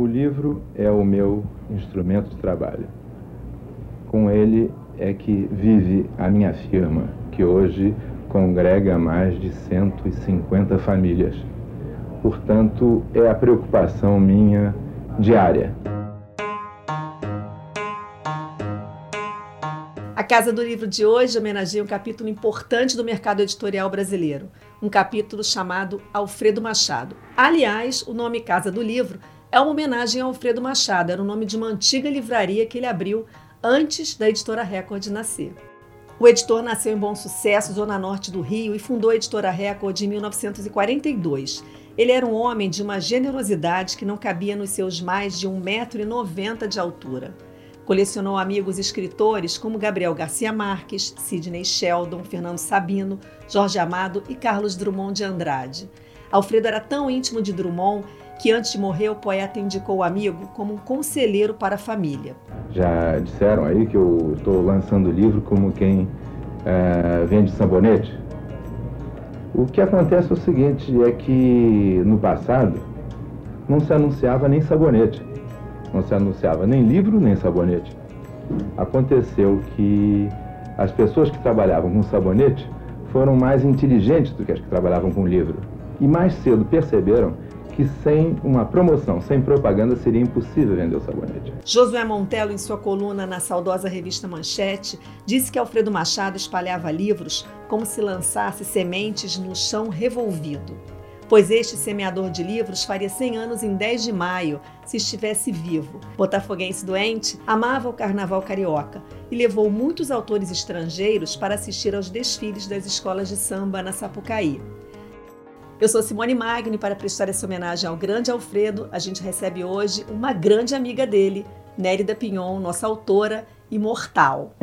O livro é o meu instrumento de trabalho. Com ele é que vive a minha firma, que hoje congrega mais de 150 famílias. Portanto, é a preocupação minha diária. A Casa do Livro de hoje homenageia um capítulo importante do mercado editorial brasileiro, um capítulo chamado Alfredo Machado. Aliás, o nome Casa do Livro é uma homenagem a Alfredo Machado, era o nome de uma antiga livraria que ele abriu antes da editora Record nascer. O editor nasceu em Bom Sucesso, zona norte do Rio, e fundou a editora Record em 1942. Ele era um homem de uma generosidade que não cabia nos seus mais de 1,90m de altura. Colecionou amigos escritores como Gabriel Garcia Marques, Sidney Sheldon, Fernando Sabino, Jorge Amado e Carlos Drummond de Andrade. Alfredo era tão íntimo de Drummond que antes de morrer o poeta indicou o amigo como um conselheiro para a família. Já disseram aí que eu estou lançando o livro como quem é, vende sabonete. O que acontece é o seguinte, é que no passado não se anunciava nem sabonete, não se anunciava nem livro nem sabonete. Aconteceu que as pessoas que trabalhavam com sabonete foram mais inteligentes do que as que trabalhavam com livro e mais cedo perceberam que sem uma promoção, sem propaganda, seria impossível vender o sabonete. Josué Montello, em sua coluna na saudosa revista Manchete, disse que Alfredo Machado espalhava livros como se lançasse sementes no chão revolvido. Pois este semeador de livros faria 100 anos em 10 de maio, se estivesse vivo. Botafoguense doente, amava o carnaval carioca e levou muitos autores estrangeiros para assistir aos desfiles das escolas de samba na Sapucaí. Eu sou Simone Magni para prestar essa homenagem ao grande Alfredo. A gente recebe hoje uma grande amiga dele, Nérida Pinhon, nossa autora imortal.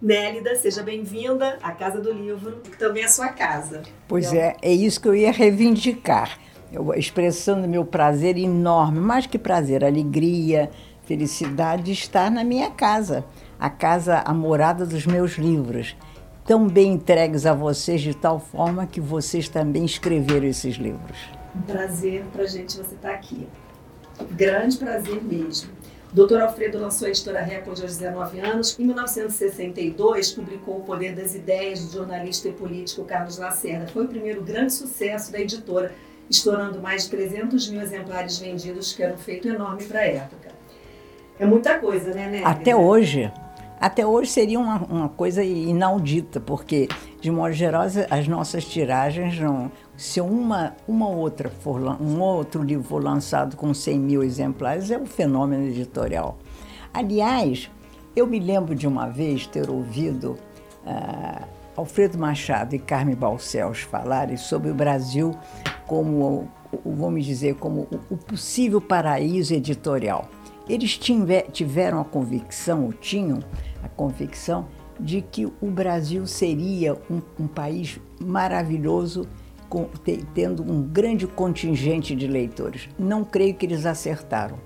Nélida, seja bem-vinda à Casa do Livro, que também é sua casa. Pois é, é isso que eu ia reivindicar expressando meu prazer enorme, mais que prazer, alegria, felicidade de estar na minha casa, a casa, a morada dos meus livros, tão bem entregues a vocês de tal forma que vocês também escreveram esses livros. Um prazer para a gente você estar tá aqui. Grande prazer mesmo. Dr. Alfredo lançou a editora Record aos 19 anos. Em 1962, publicou O Poder das Ideias do jornalista e político Carlos Lacerda. Foi o primeiro grande sucesso da editora estourando mais de 300 mil exemplares vendidos, que era um feito enorme para a época. É muita coisa, né, né? Até hoje. Até hoje seria uma, uma coisa inaudita, porque, de modo geral, as nossas tiragens não. Se uma, uma outra for, um outro livro for lançado com 100 mil exemplares, é um fenômeno editorial. Aliás, eu me lembro de uma vez ter ouvido uh, Alfredo Machado e Carme Balcells falarem sobre o Brasil como, vamos dizer, como o possível paraíso editorial. Eles tiveram a convicção, ou tinham a convicção, de que o Brasil seria um, um país maravilhoso, com, tendo um grande contingente de leitores. Não creio que eles acertaram,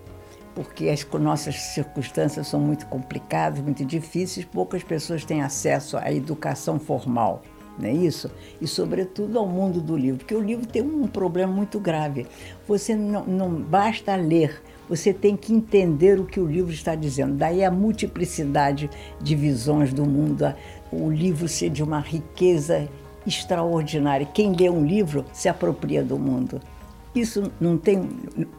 porque as nossas circunstâncias são muito complicadas, muito difíceis, poucas pessoas têm acesso à educação formal não é isso? E, sobretudo, ao mundo do livro, porque o livro tem um problema muito grave. Você não, não basta ler, você tem que entender o que o livro está dizendo. Daí a multiplicidade de visões do mundo, o livro ser de uma riqueza extraordinária. Quem lê um livro se apropria do mundo. Isso não tem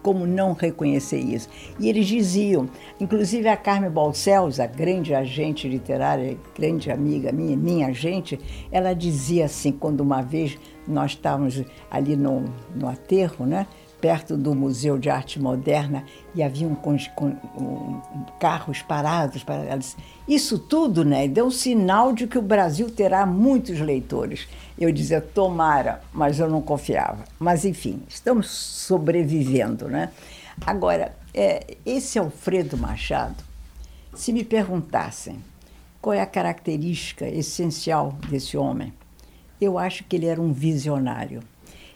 como não reconhecer isso. E eles diziam, inclusive a Carmen Balcells, a grande agente literária, grande amiga minha, minha agente, ela dizia assim, quando uma vez nós estávamos ali no, no aterro, né? Perto do Museu de Arte Moderna e havia um, um, um, carros parados. Para, ela disse, Isso tudo né, deu um sinal de que o Brasil terá muitos leitores. Eu dizia, tomara, mas eu não confiava. Mas, enfim, estamos sobrevivendo. Né? Agora, é, esse Alfredo Machado, se me perguntassem qual é a característica essencial desse homem, eu acho que ele era um visionário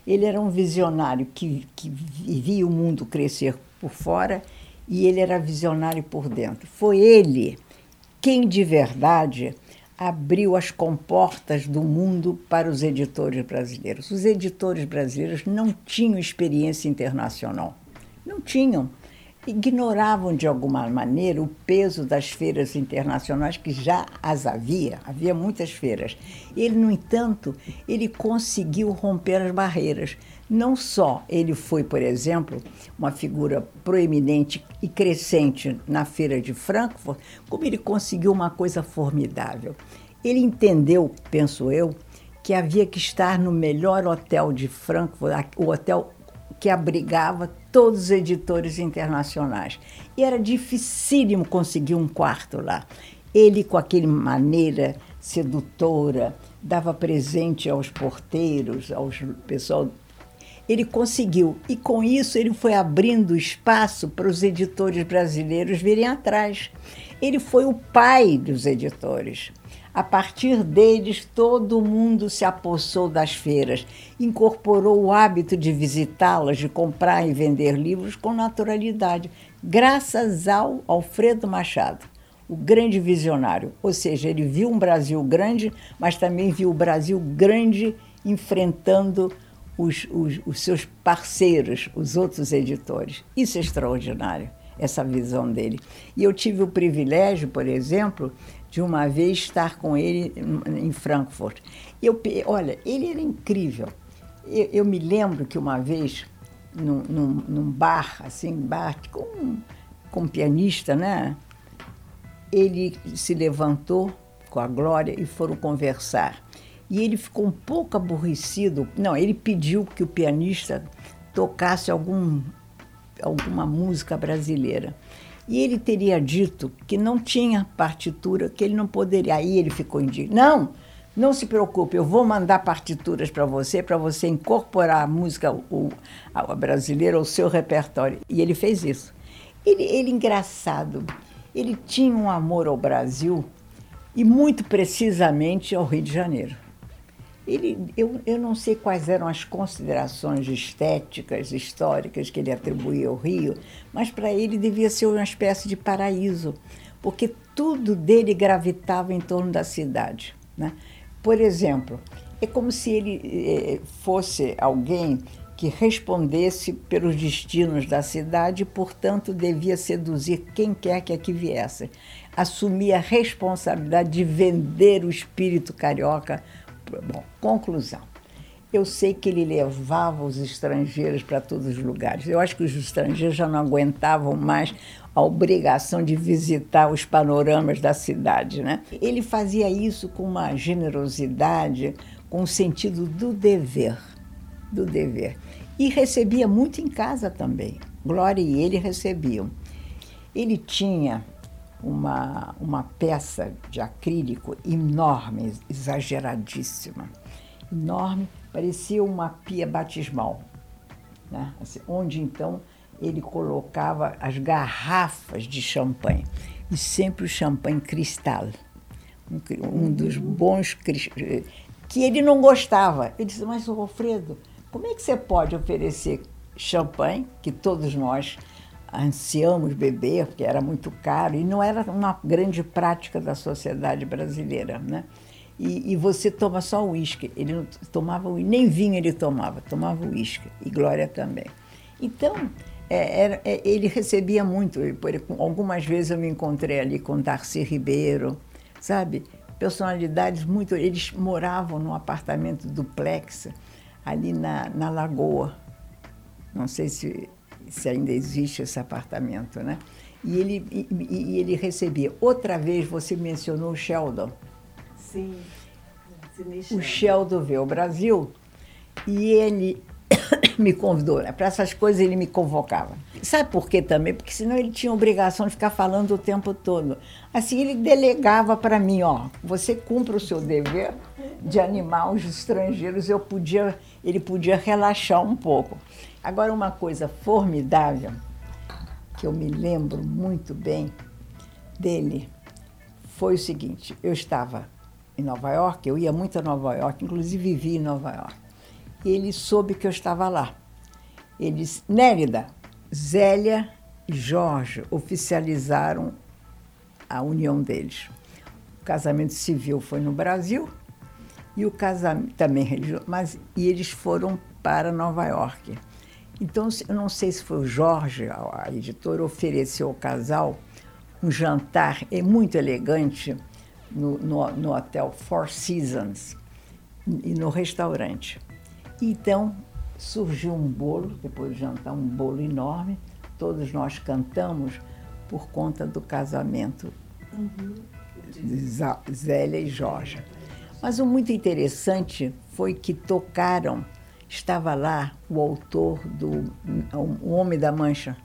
ele era um visionário que, que via o mundo crescer por fora e ele era visionário por dentro. Foi ele quem de verdade abriu as comportas do mundo para os editores brasileiros. Os editores brasileiros não tinham experiência internacional. Não tinham. Ignoravam de alguma maneira o peso das feiras internacionais que já as havia, havia muitas feiras. Ele, no entanto, ele conseguiu romper as barreiras. Não só ele foi, por exemplo, uma figura proeminente e crescente na feira de Frankfurt, como ele conseguiu uma coisa formidável. Ele entendeu, penso eu, que havia que estar no melhor hotel de Frankfurt, o hotel que abrigava todos os editores internacionais. E era dificílimo conseguir um quarto lá. Ele, com aquele maneira sedutora, dava presente aos porteiros, aos pessoal. Ele conseguiu. E com isso ele foi abrindo espaço para os editores brasileiros virem atrás. Ele foi o pai dos editores. A partir deles, todo mundo se apossou das feiras, incorporou o hábito de visitá-las, de comprar e vender livros com naturalidade, graças ao Alfredo Machado, o grande visionário. Ou seja, ele viu um Brasil grande, mas também viu o Brasil grande enfrentando os, os, os seus parceiros, os outros editores. Isso é extraordinário essa visão dele. E eu tive o privilégio, por exemplo, de uma vez estar com ele em Frankfurt. Eu, olha, ele era incrível. Eu, eu me lembro que uma vez, num, num, num bar, assim, bar com, com um pianista, né? Ele se levantou com a Glória e foram conversar. E ele ficou um pouco aborrecido. Não, ele pediu que o pianista tocasse algum, alguma música brasileira. E ele teria dito que não tinha partitura, que ele não poderia. Aí ele ficou indignado. Não, não se preocupe, eu vou mandar partituras para você, para você incorporar a música o, a brasileira ao seu repertório. E ele fez isso. Ele, ele engraçado, ele tinha um amor ao Brasil e muito precisamente ao Rio de Janeiro. Ele, eu, eu não sei quais eram as considerações estéticas, históricas que ele atribuía ao Rio, mas para ele devia ser uma espécie de paraíso, porque tudo dele gravitava em torno da cidade. Né? Por exemplo, é como se ele eh, fosse alguém que respondesse pelos destinos da cidade e, portanto, devia seduzir quem quer que aqui viesse. Assumir a responsabilidade de vender o espírito carioca Bom, conclusão. Eu sei que ele levava os estrangeiros para todos os lugares. Eu acho que os estrangeiros já não aguentavam mais a obrigação de visitar os panoramas da cidade. Né? Ele fazia isso com uma generosidade, com o sentido do dever. Do dever. E recebia muito em casa também. Glória e ele recebiam. Ele tinha uma, uma peça de acrílico enorme, exageradíssima. Enorme, parecia uma pia batismal, né? assim, onde então ele colocava as garrafas de champanhe, e sempre o champanhe cristal, um, um dos bons que ele não gostava. Ele disse, mas Alfredo, como é que você pode oferecer champanhe, que todos nós ansiamos beber, porque era muito caro, e não era uma grande prática da sociedade brasileira, né? E, e você toma só uísque. Ele não tomava nem vinho ele tomava, tomava uísque, e Glória também. Então, é, era, é, ele recebia muito. Algumas vezes eu me encontrei ali com Darcy Ribeiro, sabe? Personalidades muito. Eles moravam num apartamento duplex ali na, na Lagoa. Não sei se se ainda existe esse apartamento, né? E ele, e, e ele recebia. Outra vez você mencionou o Sheldon. Sim. O Sheldon veio ao Brasil e ele me convidou. Né? Para essas coisas ele me convocava. Sabe por quê também? Porque senão ele tinha obrigação de ficar falando o tempo todo. Assim ele delegava para mim, ó, você cumpre o seu dever de animar os estrangeiros. Eu podia, ele podia relaxar um pouco. Agora, uma coisa formidável, que eu me lembro muito bem dele, foi o seguinte: eu estava em Nova York, eu ia muito a Nova York, inclusive vivi em Nova York. E ele soube que eu estava lá. Ele disse: Zélia e Jorge oficializaram a união deles. O casamento civil foi no Brasil e o casamento também religioso, mas e eles foram para Nova York. Então, eu não sei se foi o Jorge, a editora, ofereceu ao casal um jantar é muito elegante no, no, no hotel Four Seasons e no restaurante. Então, surgiu um bolo, depois de jantar, um bolo enorme. Todos nós cantamos por conta do casamento uhum. de Zélia e Jorge. Mas o muito interessante foi que tocaram, estava lá o autor do O Homem da Mancha,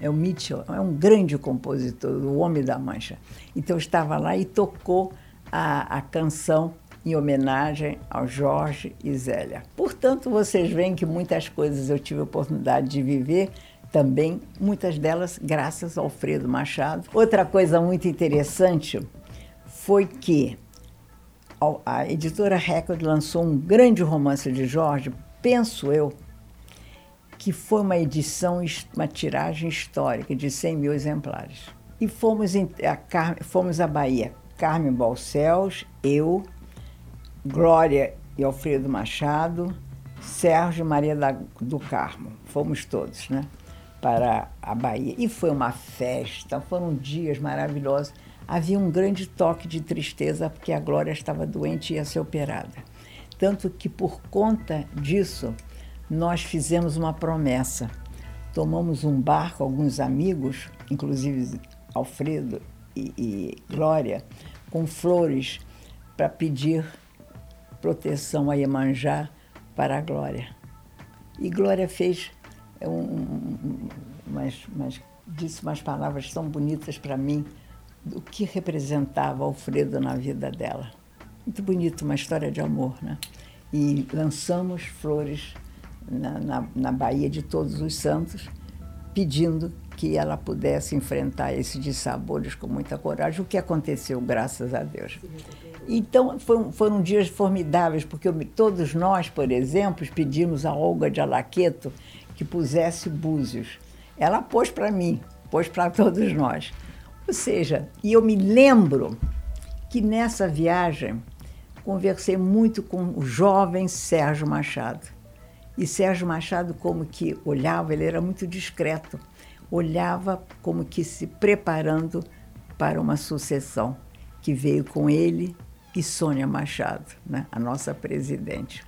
é o Mitchell, é um grande compositor, o Homem da Mancha. Então estava lá e tocou a, a canção em homenagem ao Jorge e Zélia. Portanto, vocês veem que muitas coisas eu tive oportunidade de viver, também muitas delas graças ao Alfredo Machado. Outra coisa muito interessante foi que a editora Record lançou um grande romance de Jorge, penso eu, que foi uma edição, uma tiragem histórica de 100 mil exemplares. E fomos, a, fomos à Bahia. Carmen Balcels, eu, Glória e Alfredo Machado, Sérgio Maria da, do Carmo. Fomos todos, né? Para a Bahia. E foi uma festa, foram dias maravilhosos. Havia um grande toque de tristeza porque a Glória estava doente e ia ser operada. Tanto que, por conta disso, nós fizemos uma promessa. Tomamos um barco, alguns amigos, inclusive Alfredo e, e Glória, com flores para pedir proteção a Iemanjá para a Glória. E Glória fez um, umas, umas, disse umas palavras tão bonitas para mim do que representava Alfredo na vida dela. Muito bonito, uma história de amor, né? E lançamos flores na, na, na Bahia de Todos os Santos, pedindo que ela pudesse enfrentar esse dissabores com muita coragem, o que aconteceu, graças a Deus. Então, foram, foram dias formidáveis, porque eu, todos nós, por exemplo, pedimos a Olga de Alaqueto que pusesse búzios. Ela pôs para mim, pôs para todos nós. Ou seja, e eu me lembro que nessa viagem conversei muito com o jovem Sérgio Machado e Sérgio Machado, como que olhava, ele era muito discreto, olhava como que se preparando para uma sucessão que veio com ele e Sônia Machado, né, a nossa presidente.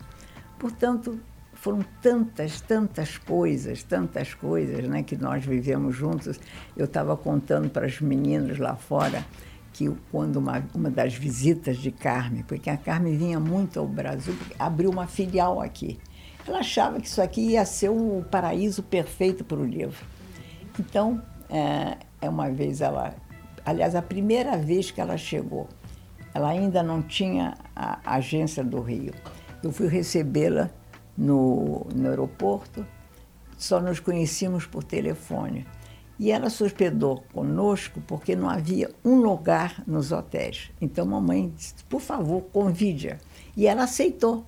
Portanto, foram tantas, tantas coisas, tantas coisas né, que nós vivemos juntos. Eu estava contando para os meninos lá fora que quando uma, uma das visitas de Carmen, porque a Carmen vinha muito ao Brasil, abriu uma filial aqui. Ela achava que isso aqui ia ser o paraíso perfeito para o livro. Então, é, é uma vez ela. Aliás, a primeira vez que ela chegou, ela ainda não tinha a agência do Rio. Eu fui recebê-la no, no aeroporto, só nos conhecíamos por telefone. E ela se hospedou conosco porque não havia um lugar nos hotéis. Então, mamãe disse: por favor, convide-a. E ela aceitou.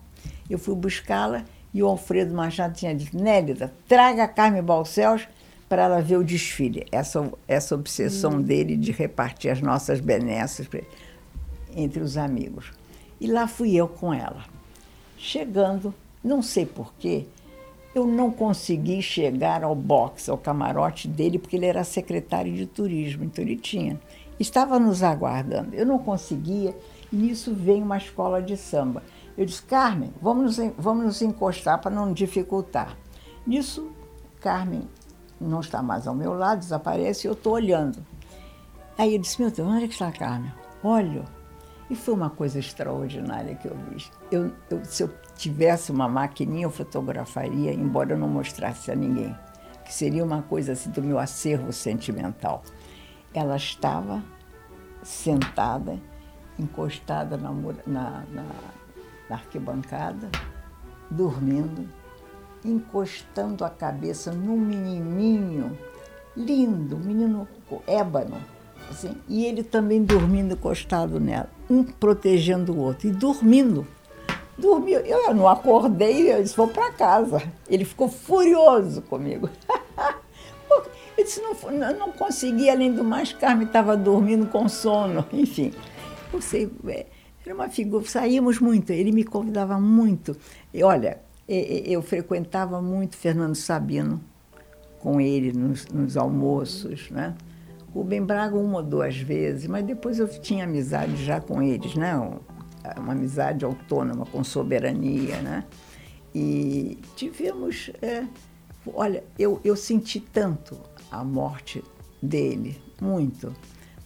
Eu fui buscá-la e o Alfredo Machado tinha dito, Nélida, traga a Carmen Balcells para ela ver o desfile. Essa, essa obsessão hum. dele de repartir as nossas benesses entre os amigos. E lá fui eu com ela. Chegando, não sei porquê, eu não consegui chegar ao box, ao camarote dele, porque ele era secretário de turismo, então ele tinha. Estava nos aguardando. Eu não conseguia, e nisso veio uma escola de samba. Eu disse, Carmen, vamos nos, vamos nos encostar para não dificultar. Nisso, Carmen não está mais ao meu lado, desaparece e eu estou olhando. Aí eu disse, meu Deus, onde é que está a Carmen? Olho. E foi uma coisa extraordinária que eu vi. Eu, eu, se eu tivesse uma maquininha, eu fotografaria, embora eu não mostrasse a ninguém. Que seria uma coisa assim do meu acervo sentimental. Ela estava sentada, encostada na, na, na na arquibancada, dormindo, encostando a cabeça num menininho lindo, menino ébano, assim, e ele também dormindo encostado nela, um protegendo o outro, e dormindo. Dormiu. Eu não acordei, eu disse, vou para casa. Ele ficou furioso comigo. eu disse, não, não, consegui, além do mais, Carmen estava dormindo com sono, enfim. Você, é, era uma figura, saímos muito, ele me convidava muito. E olha, eu frequentava muito Fernando Sabino com ele nos, nos almoços, né? Ben Braga uma ou duas vezes, mas depois eu tinha amizade já com eles, né? Uma amizade autônoma, com soberania, né? E tivemos, é, olha, eu, eu senti tanto a morte dele, muito,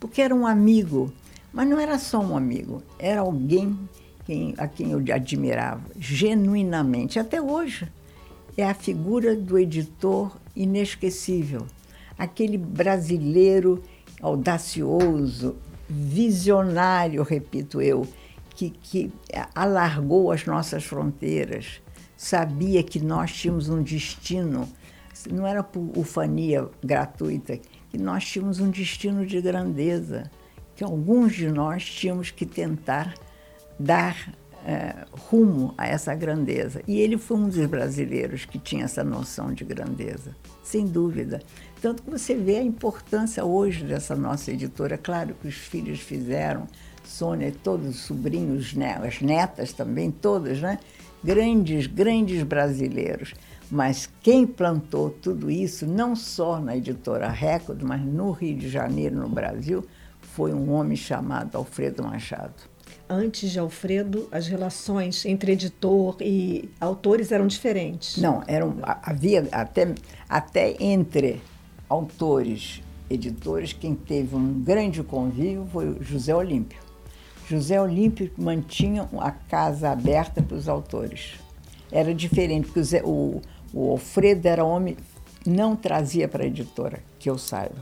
porque era um amigo, mas não era só um amigo, era alguém quem, a quem eu admirava genuinamente, até hoje. É a figura do editor inesquecível, aquele brasileiro audacioso, visionário, repito eu, que, que alargou as nossas fronteiras, sabia que nós tínhamos um destino, não era por ufania gratuita, que nós tínhamos um destino de grandeza, que alguns de nós tínhamos que tentar dar é, rumo a essa grandeza. E ele foi um dos brasileiros que tinha essa noção de grandeza, sem dúvida. Tanto que você vê a importância hoje dessa nossa editora. Claro que os filhos fizeram, Sônia, todos os sobrinhos, né, as netas também, todas, né? Grandes, grandes brasileiros. Mas quem plantou tudo isso, não só na editora Record, mas no Rio de Janeiro, no Brasil, foi um homem chamado Alfredo Machado. Antes de Alfredo, as relações entre editor e autores eram diferentes? Não, eram, havia até, até entre autores, editores, quem teve um grande convívio foi o José Olímpio. José Olímpio mantinha a casa aberta para os autores. Era diferente, porque o, Zé, o, o Alfredo era homem, não trazia para a editora, que eu saiba.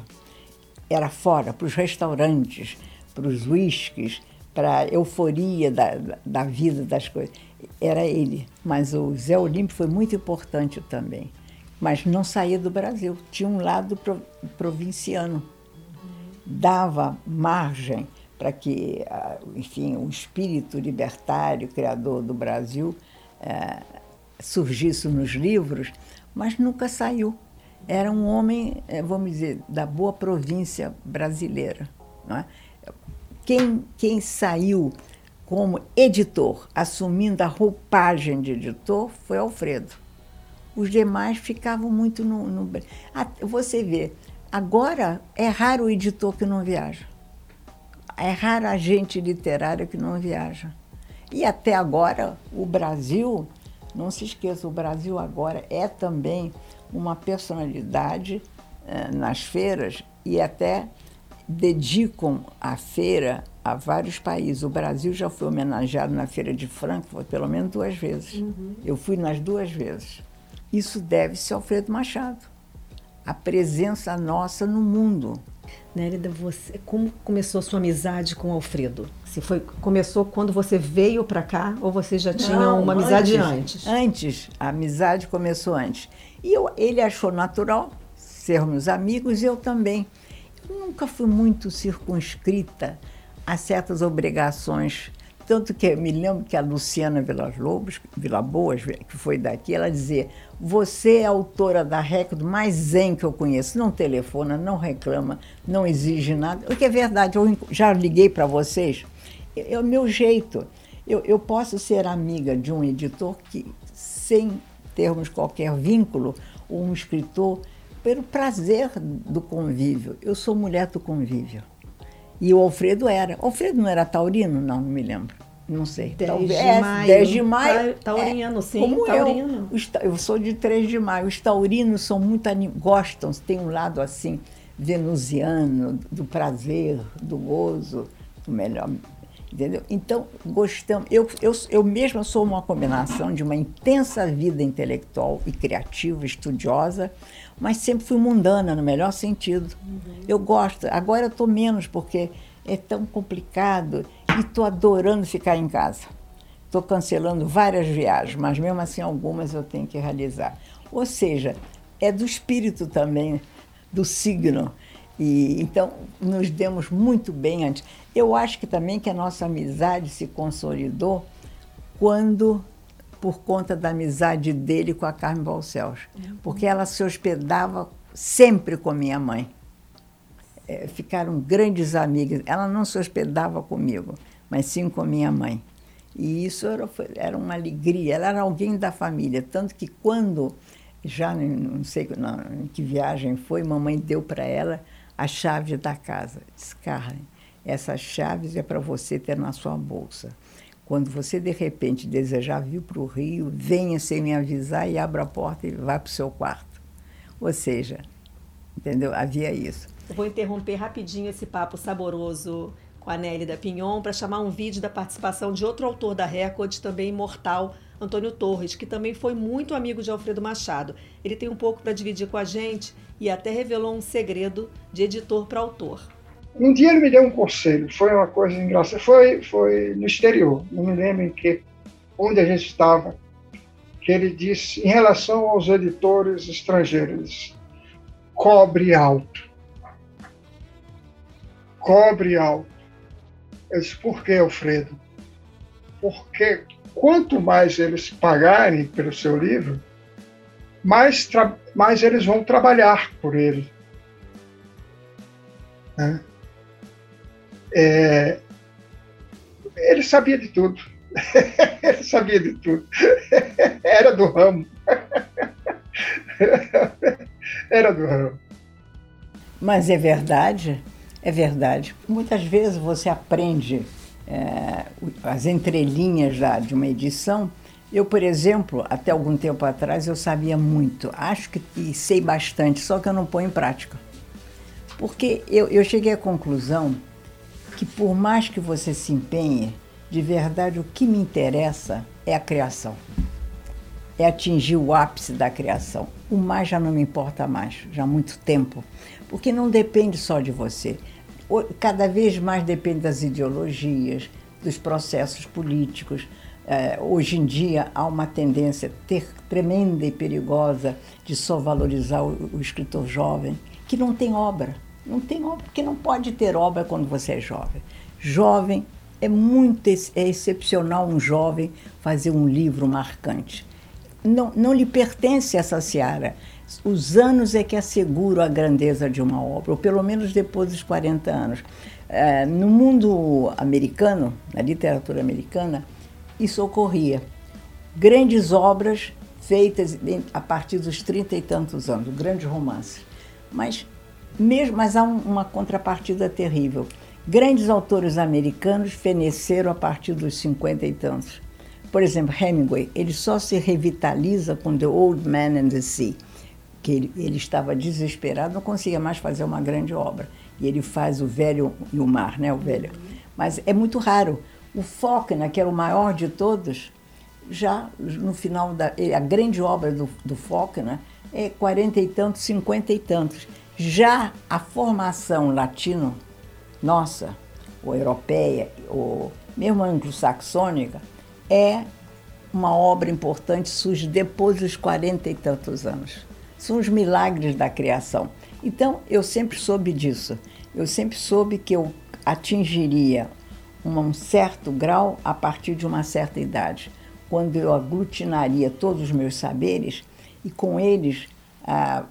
Era fora, para os restaurantes, para os uísques, para a euforia da, da vida, das coisas. Era ele. Mas o Zé Olímpio foi muito importante também mas não saía do Brasil. Tinha um lado provinciano. Dava margem para que, enfim, o espírito libertário, criador do Brasil, é, surgisse nos livros, mas nunca saiu. Era um homem, é, vamos dizer, da boa província brasileira. É? Quem, quem saiu como editor, assumindo a roupagem de editor, foi Alfredo. Os demais ficavam muito no. no... Você vê, agora é raro o editor que não viaja. É raro a gente literária que não viaja. E até agora, o Brasil, não se esqueça, o Brasil agora é também uma personalidade eh, nas feiras e até dedicam a feira a vários países. O Brasil já foi homenageado na Feira de Frankfurt pelo menos duas vezes. Uhum. Eu fui nas duas vezes. Isso deve-se ao Alfredo Machado. A presença nossa no mundo. Nérida, você, como começou a sua amizade com o Alfredo? Se foi, começou quando você veio para cá ou você já tinha Não, uma amizade antes, antes? Antes, a amizade começou antes. E eu, ele achou natural sermos amigos e eu também. Eu nunca fui muito circunscrita a certas obrigações tanto que me lembro que a Luciana Vilas Lobos, Vila Boas, que foi daqui, ela dizia: Você é autora da Record mais zen que eu conheço. Não telefona, não reclama, não exige nada. O que é verdade, eu já liguei para vocês. É o meu jeito. Eu, eu posso ser amiga de um editor que, sem termos qualquer vínculo, ou um escritor, pelo prazer do convívio. Eu sou mulher do convívio. E o Alfredo era. O Alfredo não era taurino? Não, não me lembro. Não sei. 10 Talvez, de é, maio. 10 de maio. Taurino, é, sim, como taurino. Eu, eu sou de 3 de maio. Os taurinos são muito gostam, tem um lado assim venusiano, do prazer, do gozo, do melhor. Entendeu? Então, gostamos. Eu, eu, eu mesma sou uma combinação de uma intensa vida intelectual e criativa, estudiosa, mas sempre fui mundana, no melhor sentido. Uhum. Eu gosto. Agora eu estou menos, porque é tão complicado e estou adorando ficar em casa. Estou cancelando várias viagens, mas mesmo assim algumas eu tenho que realizar. Ou seja, é do espírito também, do signo. E então nos demos muito bem antes. Eu acho que também que a nossa amizade se consolidou quando por conta da amizade dele com a Carmen Balcells, uhum. porque ela se hospedava sempre com minha mãe. É, ficaram grandes amigas. Ela não se hospedava comigo, mas sim com minha mãe. E isso era, era uma alegria. Ela era alguém da família. Tanto que quando, já não sei não, que viagem foi, mamãe deu para ela a chave da casa. Disse, Carmen, essas chaves é para você ter na sua bolsa. Quando você, de repente, desejar vir para o Rio, venha sem me avisar e abra a porta e vá para o seu quarto. Ou seja, entendeu? Havia isso. Vou interromper rapidinho esse papo saboroso com a Nelly da Pinhon para chamar um vídeo da participação de outro autor da Record, também imortal, Antônio Torres, que também foi muito amigo de Alfredo Machado. Ele tem um pouco para dividir com a gente e até revelou um segredo de editor para autor. Um dia ele me deu um conselho, foi uma coisa engraçada. Foi, foi no exterior, não me lembro em que, onde a gente estava, que ele disse, em relação aos editores estrangeiros, cobre alto. Cobre alto. Eu disse, por que, Alfredo? Porque quanto mais eles pagarem pelo seu livro, mais, mais eles vão trabalhar por ele. Né? É, ele sabia de tudo. ele sabia de tudo. Era do ramo. Era do ramo. Mas é verdade, é verdade. Muitas vezes você aprende é, as entrelinhas da, de uma edição. Eu, por exemplo, até algum tempo atrás, eu sabia muito. Acho que e sei bastante, só que eu não ponho em prática. Porque eu, eu cheguei à conclusão que por mais que você se empenhe, de verdade o que me interessa é a criação. É atingir o ápice da criação. O mais já não me importa mais, já há muito tempo. Porque não depende só de você. Cada vez mais depende das ideologias, dos processos políticos. É, hoje em dia há uma tendência ter, tremenda e perigosa de só valorizar o, o escritor jovem, que não tem obra não tem obra, porque não pode ter obra quando você é jovem. Jovem, é muito é excepcional um jovem fazer um livro marcante. Não, não lhe pertence essa seara. Os anos é que asseguram a grandeza de uma obra, ou pelo menos depois dos 40 anos. É, no mundo americano, na literatura americana, isso ocorria. Grandes obras feitas a partir dos trinta e tantos anos, grandes romances. Mas mesmo, mas há um, uma contrapartida terrível. Grandes autores americanos feneceram a partir dos cinquenta e tantos. Por exemplo, Hemingway, ele só se revitaliza com The Old Man and the Sea, que ele, ele estava desesperado, não conseguia mais fazer uma grande obra. E ele faz o Velho e o Mar, né, o Velho. Mas é muito raro. O Faulkner, que era o maior de todos, já no final da... A grande obra do, do Faulkner é quarenta e tantos, cinquenta e tantos. Já a formação latino nossa, ou europeia, ou mesmo anglo-saxônica, é uma obra importante, surge depois dos quarenta e tantos anos. São os milagres da criação. Então, eu sempre soube disso. Eu sempre soube que eu atingiria um certo grau a partir de uma certa idade, quando eu aglutinaria todos os meus saberes e com eles ah,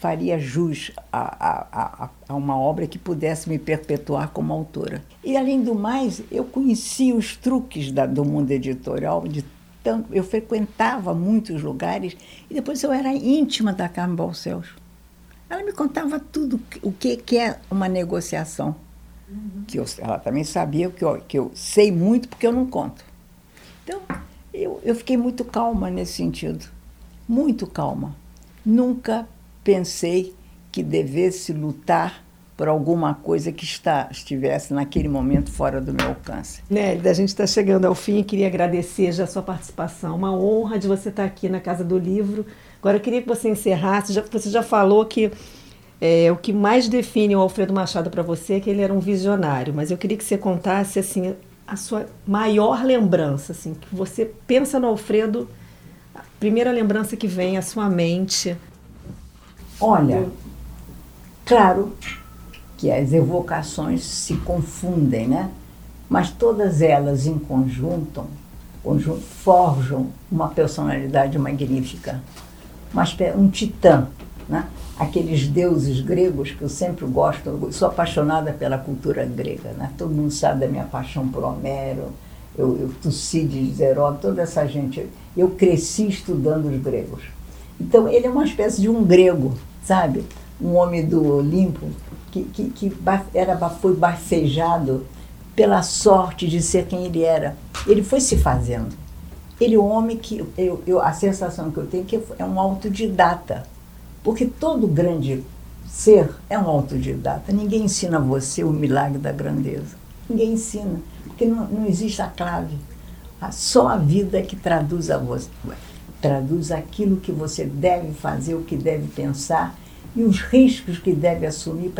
faria jus a, a, a, a, uma obra que pudesse me perpetuar como autora. E, além do mais, eu conhecia os truques da, do mundo editorial, de tanto, eu frequentava muitos lugares e depois eu era íntima da Carmen Balcells. Ela me contava tudo, o que, que é uma negociação. Uhum. Que eu, ela também sabia que eu, que eu sei muito porque eu não conto. Então, eu, eu fiquei muito calma nesse sentido. Muito calma. Nunca pensei que devesse lutar por alguma coisa que está, estivesse naquele momento fora do meu alcance. Nelly, a gente está chegando ao fim e queria agradecer já a sua participação. Uma honra de você estar aqui na Casa do Livro. Agora eu queria que você encerrasse. Já, você já falou que é, o que mais define o Alfredo Machado para você é que ele era um visionário, mas eu queria que você contasse assim a sua maior lembrança, assim, que você pensa no Alfredo, a primeira lembrança que vem à sua mente Olha, claro que as evocações se confundem, né? Mas todas elas em conjunto, conjunto forjam uma personalidade magnífica. Mas um titã, né? aqueles deuses gregos que eu sempre gosto, eu sou apaixonada pela cultura grega, né? todo mundo sabe da minha paixão por Homero, eu, eu Tucídides, Heródoto, toda essa gente. Eu cresci estudando os gregos. Então ele é uma espécie de um grego, sabe? Um homem do Olimpo que, que, que era, foi bafejado pela sorte de ser quem ele era. Ele foi se fazendo. Ele é um homem que, eu, eu, a sensação que eu tenho é que é um autodidata. Porque todo grande ser é um autodidata. Ninguém ensina a você o milagre da grandeza. Ninguém ensina. Porque não, não existe a clave. Só a vida é que traduz a você. Traduz aquilo que você deve fazer, o que deve pensar e os riscos que deve assumir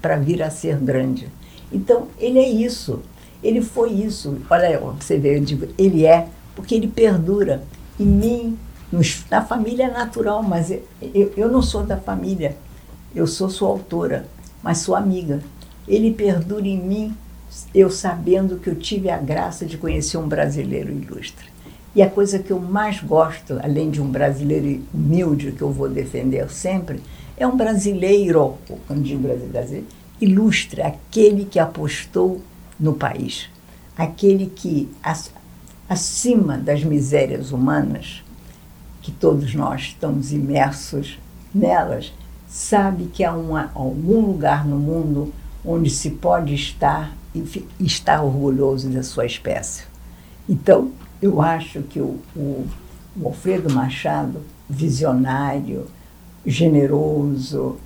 para vir a ser grande. Então, ele é isso. Ele foi isso. Olha, você vê, eu digo, ele é, porque ele perdura. Em mim, nos, na família é natural, mas eu, eu, não sou da família. Eu sou sua autora, mas sua amiga. Ele perdura em mim, eu sabendo que eu tive a graça de conhecer um brasileiro ilustre. E a coisa que eu mais gosto, além de um brasileiro humilde que eu vou defender sempre, é um brasileiro, quando digo brasileiro, ilustre, aquele que apostou no país, aquele que, acima das misérias humanas, que todos nós estamos imersos nelas, sabe que há uma, algum lugar no mundo onde se pode estar e estar orgulhoso da sua espécie. Então, eu acho que o, o, o Alfredo Machado, visionário, generoso,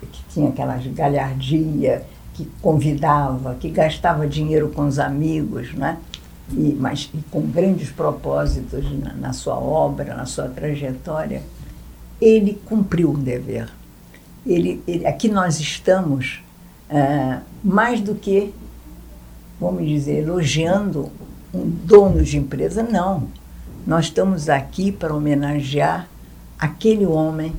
que tinha aquelas galhardia, que convidava, que gastava dinheiro com os amigos, né? E, mas e com grandes propósitos na, na, sua obra, na sua trajetória, ele cumpriu o dever. Ele, ele aqui nós estamos uh, mais do que, vamos dizer, elogiando um dono de empresa, não. Nós estamos aqui para homenagear aquele homem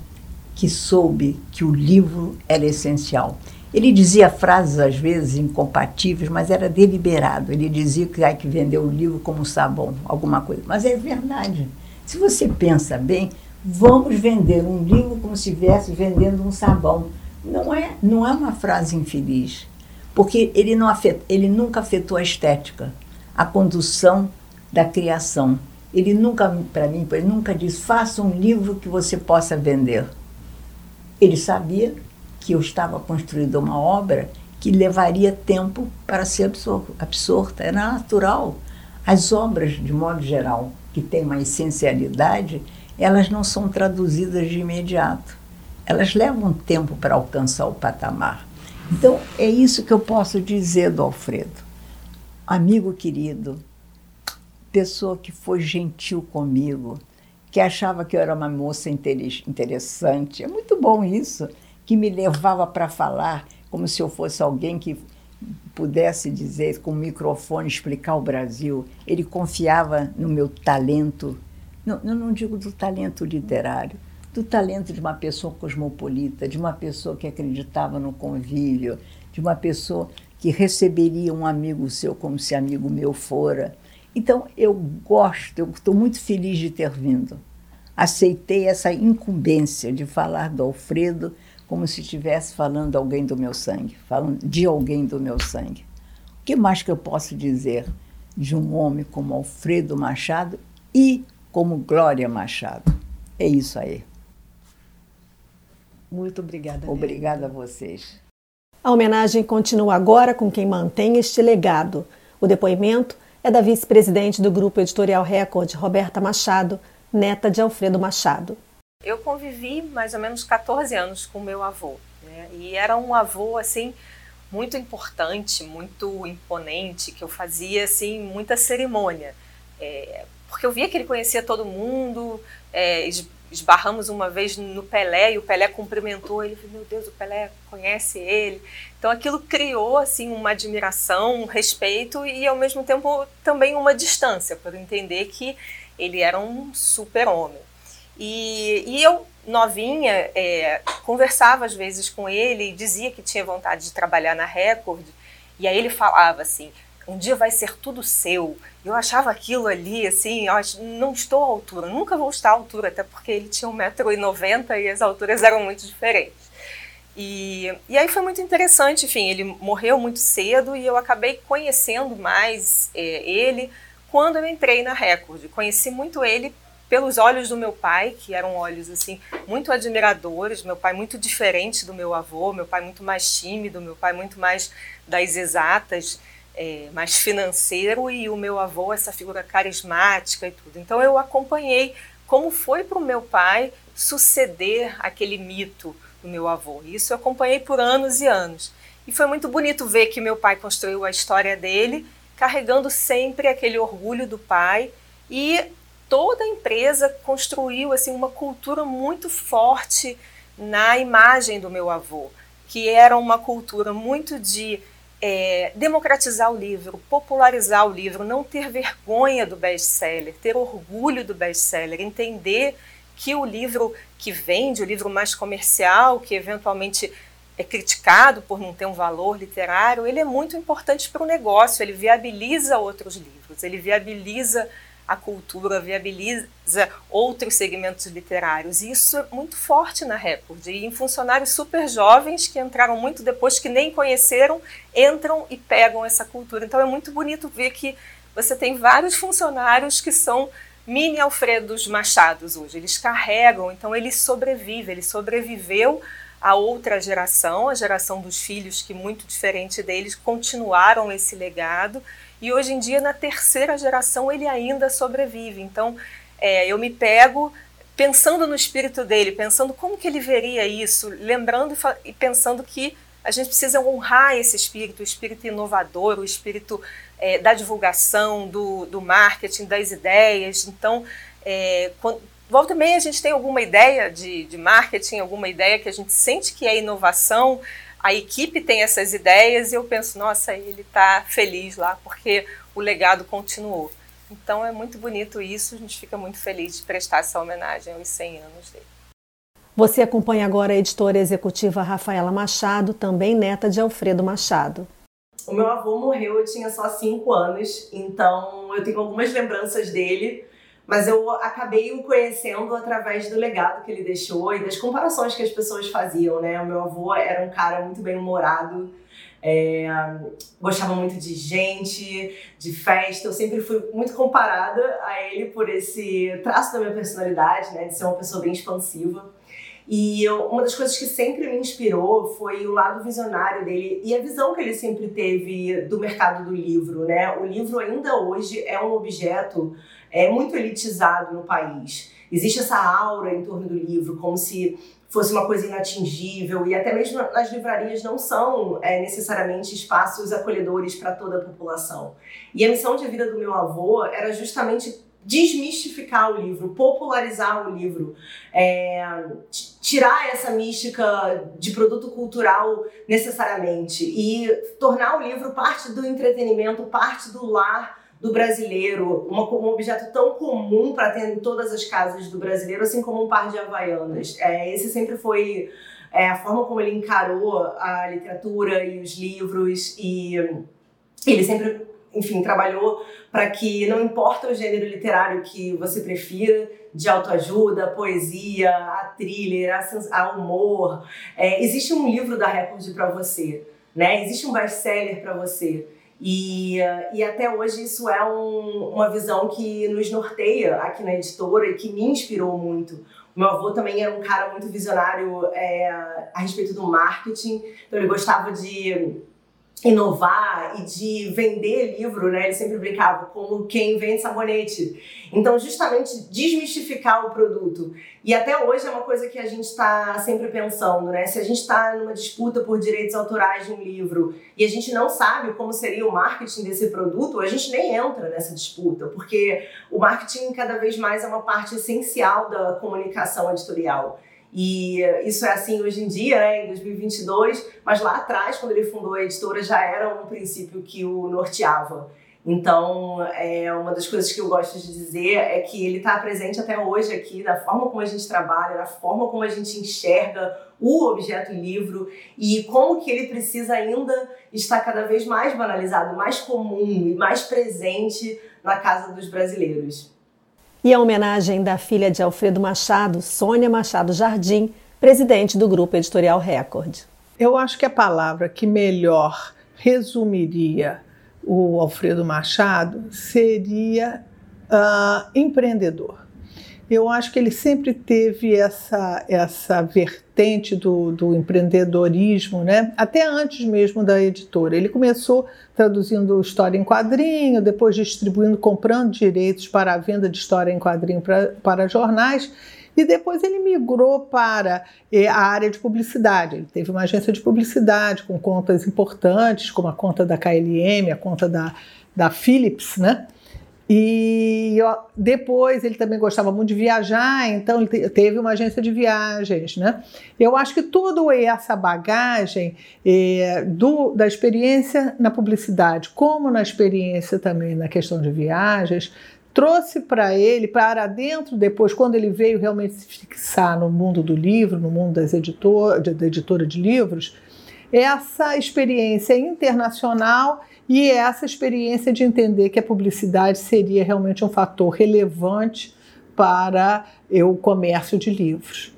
que soube que o livro era essencial. Ele dizia frases às vezes incompatíveis, mas era deliberado. Ele dizia que hay que vender o livro como sabão, alguma coisa. Mas é verdade. Se você pensa bem, vamos vender um livro como se estivesse vendendo um sabão. Não é, não é uma frase infeliz, porque ele, não afet, ele nunca afetou a estética, a condução da criação. Ele nunca, para mim, ele nunca disse: faça um livro que você possa vender. Ele sabia que eu estava construindo uma obra que levaria tempo para ser absorta. Era natural. As obras, de modo geral, que têm uma essencialidade, elas não são traduzidas de imediato. Elas levam tempo para alcançar o patamar. Então, é isso que eu posso dizer do Alfredo. Amigo querido, pessoa que foi gentil comigo, que achava que eu era uma moça interessante. É muito bom isso, que me levava para falar como se eu fosse alguém que pudesse dizer com o microfone explicar o Brasil. Ele confiava no meu talento. Não, eu não digo do talento literário, do talento de uma pessoa cosmopolita, de uma pessoa que acreditava no convívio, de uma pessoa que receberia um amigo seu como se amigo meu fora. Então, eu gosto, eu estou muito feliz de ter vindo. Aceitei essa incumbência de falar do Alfredo como se estivesse falando de alguém do meu sangue, falando de alguém do meu sangue. O que mais que eu posso dizer de um homem como Alfredo Machado e como Glória Machado? É isso aí. Muito obrigada. Obrigada a vocês. A homenagem continua agora com quem mantém este legado. O depoimento é da vice-presidente do Grupo Editorial Record, Roberta Machado, neta de Alfredo Machado. Eu convivi mais ou menos 14 anos com meu avô, né? e era um avô assim muito importante, muito imponente, que eu fazia assim muita cerimônia, é, porque eu via que ele conhecia todo mundo, é, esbarramos uma vez no Pelé e o Pelé cumprimentou ele, meu Deus, o Pelé conhece ele. Então aquilo criou assim uma admiração, um respeito e ao mesmo tempo também uma distância para entender que ele era um super-homem. E, e, eu, novinha, é, conversava às vezes com ele e dizia que tinha vontade de trabalhar na Record. E aí ele falava assim: um dia vai ser tudo seu. Eu achava aquilo ali, assim, eu não estou à altura, nunca vou estar à altura, até porque ele tinha 1,90m e as alturas eram muito diferentes. E, e aí foi muito interessante, enfim, ele morreu muito cedo e eu acabei conhecendo mais é, ele quando eu entrei na Record. Conheci muito ele pelos olhos do meu pai, que eram olhos assim muito admiradores, meu pai muito diferente do meu avô, meu pai muito mais tímido, meu pai muito mais das exatas, é, mais financeiro e o meu avô essa figura carismática e tudo. Então eu acompanhei como foi para o meu pai suceder aquele mito do meu avô. Isso eu acompanhei por anos e anos. E foi muito bonito ver que meu pai construiu a história dele, carregando sempre aquele orgulho do pai e toda a empresa construiu assim uma cultura muito forte na imagem do meu avô, que era uma cultura muito de é, democratizar o livro, popularizar o livro, não ter vergonha do best-seller, ter orgulho do best-seller, entender que o livro que vende, o livro mais comercial, que eventualmente é criticado por não ter um valor literário, ele é muito importante para o negócio, ele viabiliza outros livros, ele viabiliza a cultura, viabiliza outros segmentos literários. E isso é muito forte na Record. E em funcionários super jovens que entraram muito depois, que nem conheceram, entram e pegam essa cultura. Então é muito bonito ver que você tem vários funcionários que são mini Alfredos Machados hoje. Eles carregam, então ele sobrevive, ele sobreviveu a outra geração, a geração dos filhos, que muito diferente deles, continuaram esse legado e hoje em dia, na terceira geração, ele ainda sobrevive. Então, é, eu me pego pensando no espírito dele, pensando como que ele veria isso, lembrando e pensando que a gente precisa honrar esse espírito, o espírito inovador, o espírito é, da divulgação, do, do marketing, das ideias. Então, é, quando, volta e meia a gente tem alguma ideia de, de marketing, alguma ideia que a gente sente que é inovação, a equipe tem essas ideias e eu penso, nossa, ele está feliz lá porque o legado continuou. Então é muito bonito isso, a gente fica muito feliz de prestar essa homenagem aos 100 anos dele. Você acompanha agora a editora executiva Rafaela Machado, também neta de Alfredo Machado. O meu avô morreu, eu tinha só 5 anos, então eu tenho algumas lembranças dele mas eu acabei o conhecendo através do legado que ele deixou e das comparações que as pessoas faziam, né? O meu avô era um cara muito bem humorado, é, gostava muito de gente, de festa. Eu sempre fui muito comparada a ele por esse traço da minha personalidade, né? De ser uma pessoa bem expansiva. E eu, uma das coisas que sempre me inspirou foi o lado visionário dele e a visão que ele sempre teve do mercado do livro, né? O livro ainda hoje é um objeto é muito elitizado no país. Existe essa aura em torno do livro, como se fosse uma coisa inatingível, e até mesmo nas livrarias não são é, necessariamente espaços acolhedores para toda a população. E a missão de vida do meu avô era justamente desmistificar o livro, popularizar o livro, é, tirar essa mística de produto cultural necessariamente e tornar o livro parte do entretenimento, parte do lar do brasileiro, uma, um objeto tão comum para ter em todas as casas do brasileiro, assim como um par de havaianas. É, esse sempre foi é, a forma como ele encarou a literatura e os livros e ele sempre, enfim, trabalhou para que não importa o gênero literário que você prefira, de autoajuda, poesia, a thriller, a, a humor, é, existe um livro da Record para você, né? Existe um best-seller para você. E, e até hoje isso é um, uma visão que nos norteia aqui na editora e que me inspirou muito. Meu avô também era um cara muito visionário é, a respeito do marketing, então ele gostava de inovar e de vender livro, né? Ele sempre brincava como quem vende sabonete. Então, justamente desmistificar o produto. E até hoje é uma coisa que a gente está sempre pensando, né? Se a gente está numa disputa por direitos autorais de um livro e a gente não sabe como seria o marketing desse produto, a gente nem entra nessa disputa, porque o marketing cada vez mais é uma parte essencial da comunicação editorial. E isso é assim hoje em dia, né, em 2022, mas lá atrás, quando ele fundou a editora, já era um princípio que o norteava. Então, é uma das coisas que eu gosto de dizer é que ele está presente até hoje aqui, da forma como a gente trabalha, da forma como a gente enxerga o objeto livro e como que ele precisa ainda estar cada vez mais banalizado, mais comum e mais presente na casa dos brasileiros. E a homenagem da filha de Alfredo Machado, Sônia Machado Jardim, presidente do Grupo Editorial Record. Eu acho que a palavra que melhor resumiria o Alfredo Machado seria uh, empreendedor. Eu acho que ele sempre teve essa, essa vertente do, do empreendedorismo, né? até antes mesmo da editora. Ele começou traduzindo história em quadrinho, depois distribuindo, comprando direitos para a venda de história em quadrinho para, para jornais e depois ele migrou para eh, a área de publicidade. Ele teve uma agência de publicidade com contas importantes, como a conta da KLM, a conta da, da Philips, né? E depois ele também gostava muito de viajar, então ele teve uma agência de viagens, né? Eu acho que toda essa bagagem eh, do, da experiência na publicidade, como na experiência também na questão de viagens, trouxe para ele, para dentro, depois, quando ele veio realmente se fixar no mundo do livro, no mundo das editor, da editora de livros, essa experiência internacional e essa experiência de entender que a publicidade seria realmente um fator relevante para o comércio de livros.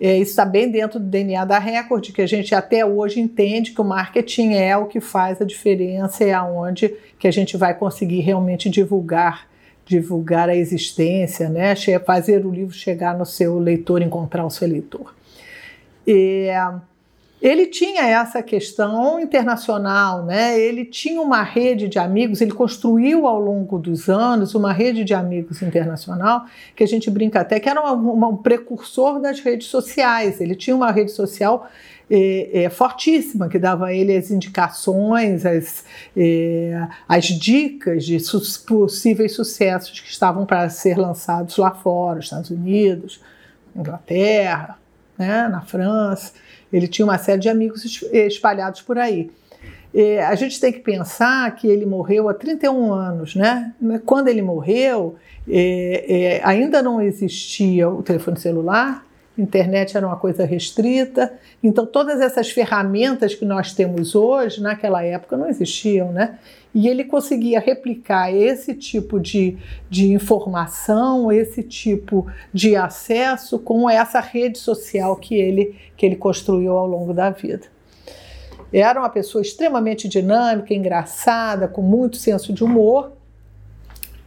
É, isso está bem dentro do DNA da Record, que a gente até hoje entende que o marketing é o que faz a diferença, é aonde que a gente vai conseguir realmente divulgar divulgar a existência, né? fazer o livro chegar no seu leitor, encontrar o seu leitor. E, ele tinha essa questão internacional, né? Ele tinha uma rede de amigos, ele construiu ao longo dos anos uma rede de amigos internacional, que a gente brinca até que era um precursor das redes sociais. Ele tinha uma rede social é, é, fortíssima, que dava a ele as indicações, as, é, as dicas de su possíveis sucessos que estavam para ser lançados lá fora, Estados Unidos, Inglaterra, né, na França. Ele tinha uma série de amigos espalhados por aí. A gente tem que pensar que ele morreu há 31 anos, né? Quando ele morreu, é, é, ainda não existia o telefone celular, internet era uma coisa restrita, então todas essas ferramentas que nós temos hoje, naquela época, não existiam, né? E ele conseguia replicar esse tipo de, de informação, esse tipo de acesso com essa rede social que ele, que ele construiu ao longo da vida. Era uma pessoa extremamente dinâmica, engraçada, com muito senso de humor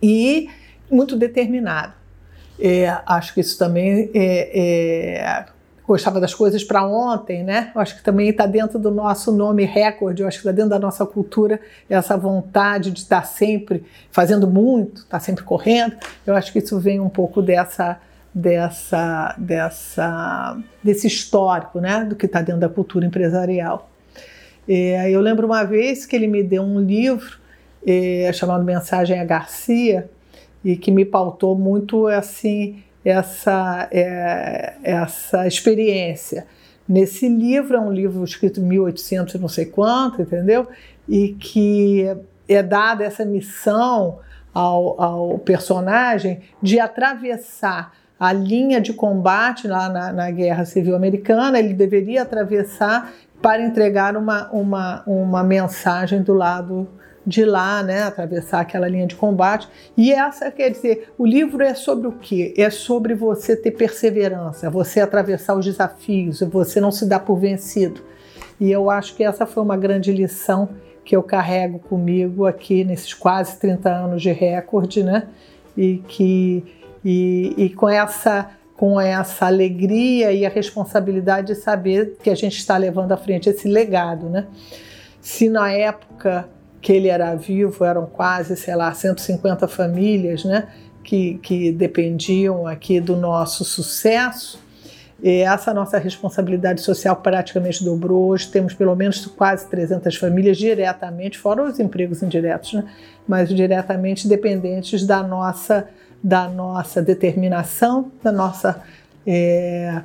e muito determinado. É, acho que isso também é, é, gostava das coisas para ontem, né? Eu acho que também está dentro do nosso nome recorde, eu acho que está dentro da nossa cultura essa vontade de estar tá sempre fazendo muito, estar tá sempre correndo. Eu acho que isso vem um pouco dessa dessa dessa desse histórico, né? Do que está dentro da cultura empresarial. É, eu lembro uma vez que ele me deu um livro é, chamado Mensagem a Garcia e que me pautou muito assim essa é, essa experiência. Nesse livro é um livro escrito em 1800 não sei quanto, entendeu? E que é dada essa missão ao, ao personagem de atravessar a linha de combate lá na, na, Guerra Civil Americana, ele deveria atravessar para entregar uma, uma, uma mensagem do lado de lá, né, atravessar aquela linha de combate. E essa quer dizer, o livro é sobre o quê? É sobre você ter perseverança, você atravessar os desafios, você não se dar por vencido. E eu acho que essa foi uma grande lição que eu carrego comigo aqui nesses quase 30 anos de recorde, né? E que e, e com essa com essa alegria e a responsabilidade de saber que a gente está levando à frente esse legado, né? Se na época que ele era vivo, eram quase, sei lá, 150 famílias, né, que, que dependiam aqui do nosso sucesso. E essa nossa responsabilidade social praticamente dobrou. Hoje temos pelo menos quase 300 famílias diretamente, fora os empregos indiretos, né? mas diretamente dependentes da nossa, da nossa determinação, da nossa é,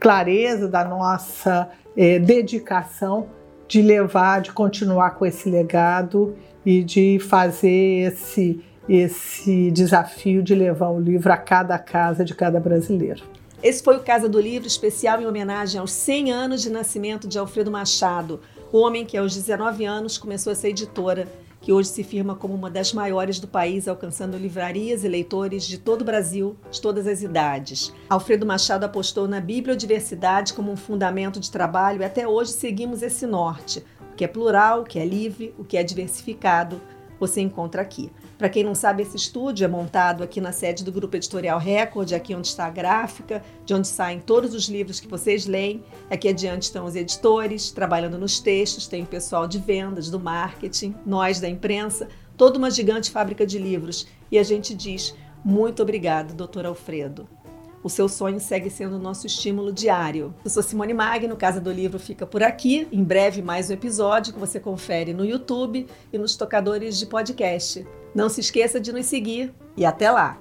clareza, da nossa é, dedicação de levar, de continuar com esse legado e de fazer esse, esse desafio de levar o livro a cada casa de cada brasileiro. Esse foi o Casa do Livro especial em homenagem aos 100 anos de nascimento de Alfredo Machado, o homem que aos 19 anos começou a ser editora, que hoje se firma como uma das maiores do país, alcançando livrarias e leitores de todo o Brasil, de todas as idades. Alfredo Machado apostou na bibliodiversidade como um fundamento de trabalho e até hoje seguimos esse norte. O que é plural, o que é livre, o que é diversificado, você encontra aqui. Para quem não sabe, esse estúdio é montado aqui na sede do Grupo Editorial Record, aqui onde está a gráfica, de onde saem todos os livros que vocês leem. Aqui adiante estão os editores, trabalhando nos textos, tem o pessoal de vendas, do marketing, nós da imprensa, toda uma gigante fábrica de livros. E a gente diz muito obrigado, doutor Alfredo. O seu sonho segue sendo o nosso estímulo diário. Eu sou Simone Magno, Casa do Livro fica por aqui. Em breve, mais um episódio que você confere no YouTube e nos tocadores de podcast. Não se esqueça de nos seguir e até lá!